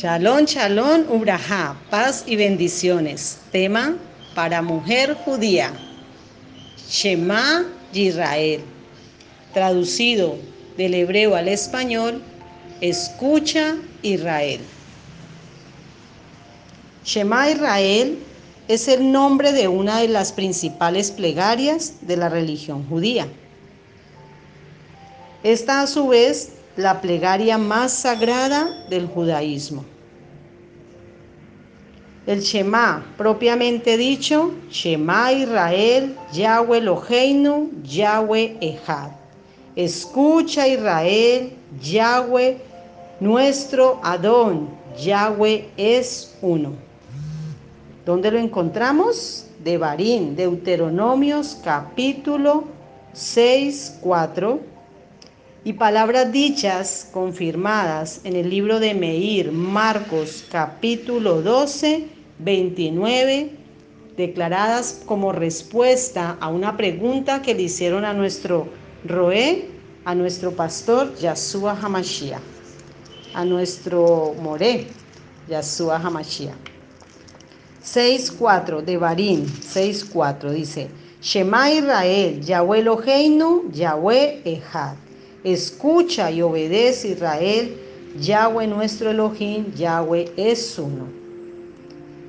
Shalom, shalom, ubrajá, paz y bendiciones. Tema para mujer judía. Shema Israel. Traducido del hebreo al español, escucha Israel. Shema Israel es el nombre de una de las principales plegarias de la religión judía. Esta a su vez la plegaria más sagrada del judaísmo. El Shema, propiamente dicho, Shema Israel, Yahweh Eloheinu, Yahweh Ejad. Escucha Israel, Yahweh, nuestro Adón, Yahweh es uno. ¿Dónde lo encontramos? De Barín, Deuteronomios capítulo 6, 4 y palabras dichas confirmadas en el libro de Meir, Marcos capítulo 12, 29, declaradas como respuesta a una pregunta que le hicieron a nuestro Roé, a nuestro pastor Yahshua Hamashia, a nuestro Moré, Yahshua Hamashia. 6.4 de Barín, 6.4 dice, Shema Israel, Yahweh Eloheinu, Yahweh Ejad. Escucha y obedece Israel, Yahweh nuestro Elohim, Yahweh es uno.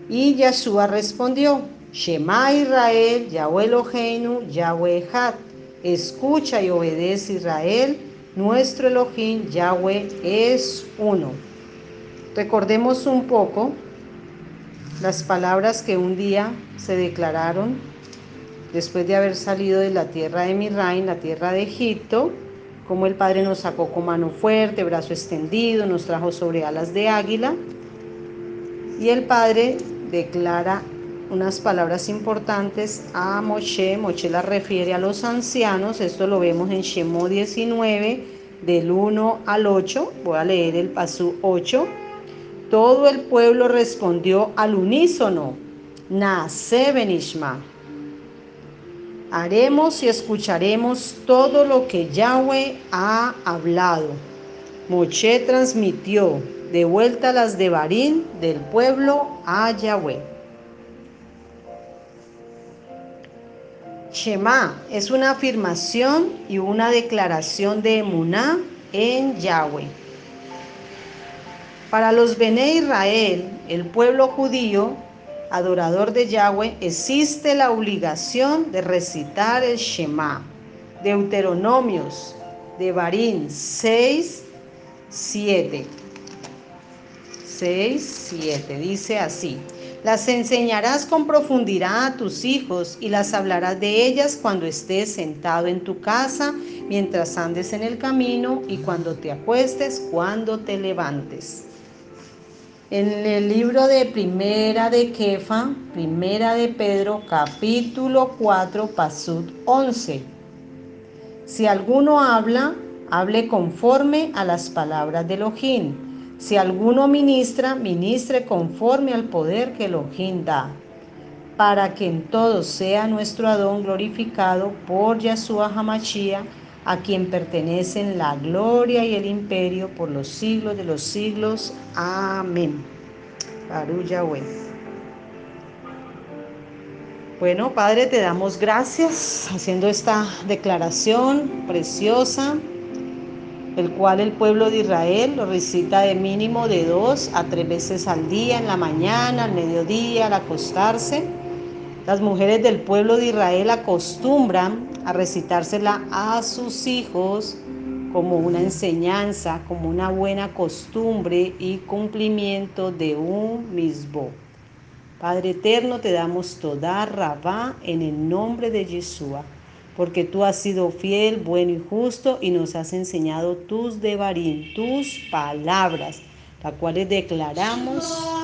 Y Yahshua respondió, Shema Israel, Yahweh Eloheinu, Yahweh Ejad. Escucha y obedece Israel, nuestro Elohim, Yahweh es uno. Recordemos un poco las palabras que un día se declararon después de haber salido de la tierra de Mirrain, la tierra de Egipto, como el Padre nos sacó con mano fuerte, brazo extendido, nos trajo sobre alas de águila. Y el Padre declara unas palabras importantes a Moshe. Moshe las refiere a los ancianos. Esto lo vemos en Shemo 19, del 1 al 8. Voy a leer el pasú 8. Todo el pueblo respondió al unísono. Nace Benishma haremos y escucharemos todo lo que Yahweh ha hablado. Moche transmitió de vuelta las de Barín del pueblo a Yahweh. Shema es una afirmación y una declaración de emuná en Yahweh. Para los Bene Israel, el pueblo judío, adorador de Yahweh, existe la obligación de recitar el Shema. Deuteronomios de Barín 6, 7. 6, 7. Dice así. Las enseñarás con profundidad a tus hijos y las hablarás de ellas cuando estés sentado en tu casa, mientras andes en el camino y cuando te acuestes, cuando te levantes. En el libro de Primera de Kefa, Primera de Pedro, capítulo 4, pasud 11. Si alguno habla, hable conforme a las palabras de Elohim. Si alguno ministra, ministre conforme al poder que Elohim da, para que en todo sea nuestro Adón glorificado por Yahshua Hamashia, a quien pertenecen la gloria y el imperio por los siglos de los siglos. Amén. Baru Yahweh. Bueno, Padre, te damos gracias haciendo esta declaración preciosa, el cual el pueblo de Israel lo recita de mínimo de dos a tres veces al día, en la mañana, al mediodía, al acostarse. Las mujeres del pueblo de Israel acostumbran a recitársela a sus hijos como una enseñanza, como una buena costumbre y cumplimiento de un mismo. Padre eterno, te damos toda rabá en el nombre de Yeshua, porque tú has sido fiel, bueno y justo y nos has enseñado tus devarim, tus palabras, las cuales declaramos.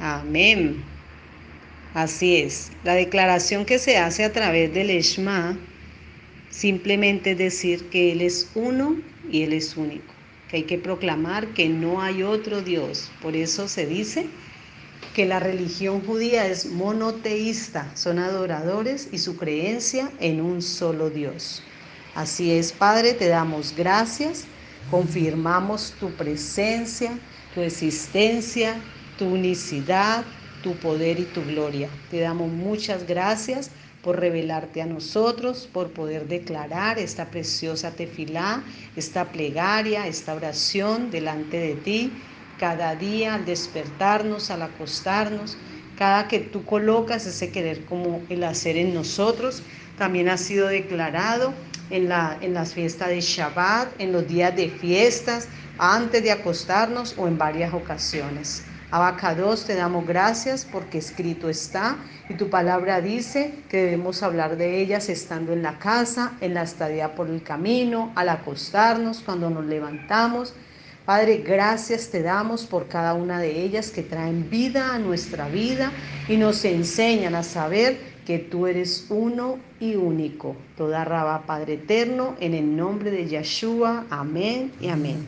Amén. Así es. La declaración que se hace a través del Eshma simplemente es decir que Él es uno y Él es único. Que hay que proclamar que no hay otro Dios. Por eso se dice que la religión judía es monoteísta, son adoradores y su creencia en un solo Dios. Así es, Padre, te damos gracias, confirmamos tu presencia, tu existencia, tu unicidad, tu poder y tu gloria. Te damos muchas gracias por revelarte a nosotros, por poder declarar esta preciosa tefilá, esta plegaria, esta oración delante de ti cada día al despertarnos, al acostarnos, cada que tú colocas ese querer como el hacer en nosotros, también ha sido declarado en, la, en las fiestas de Shabbat, en los días de fiestas, antes de acostarnos o en varias ocasiones. Abacados, te damos gracias porque escrito está y tu palabra dice que debemos hablar de ellas estando en la casa, en la estadía por el camino, al acostarnos, cuando nos levantamos Padre, gracias te damos por cada una de ellas que traen vida a nuestra vida y nos enseñan a saber que tú eres uno y único. Toda raba, Padre eterno, en el nombre de Yeshua. Amén y amén.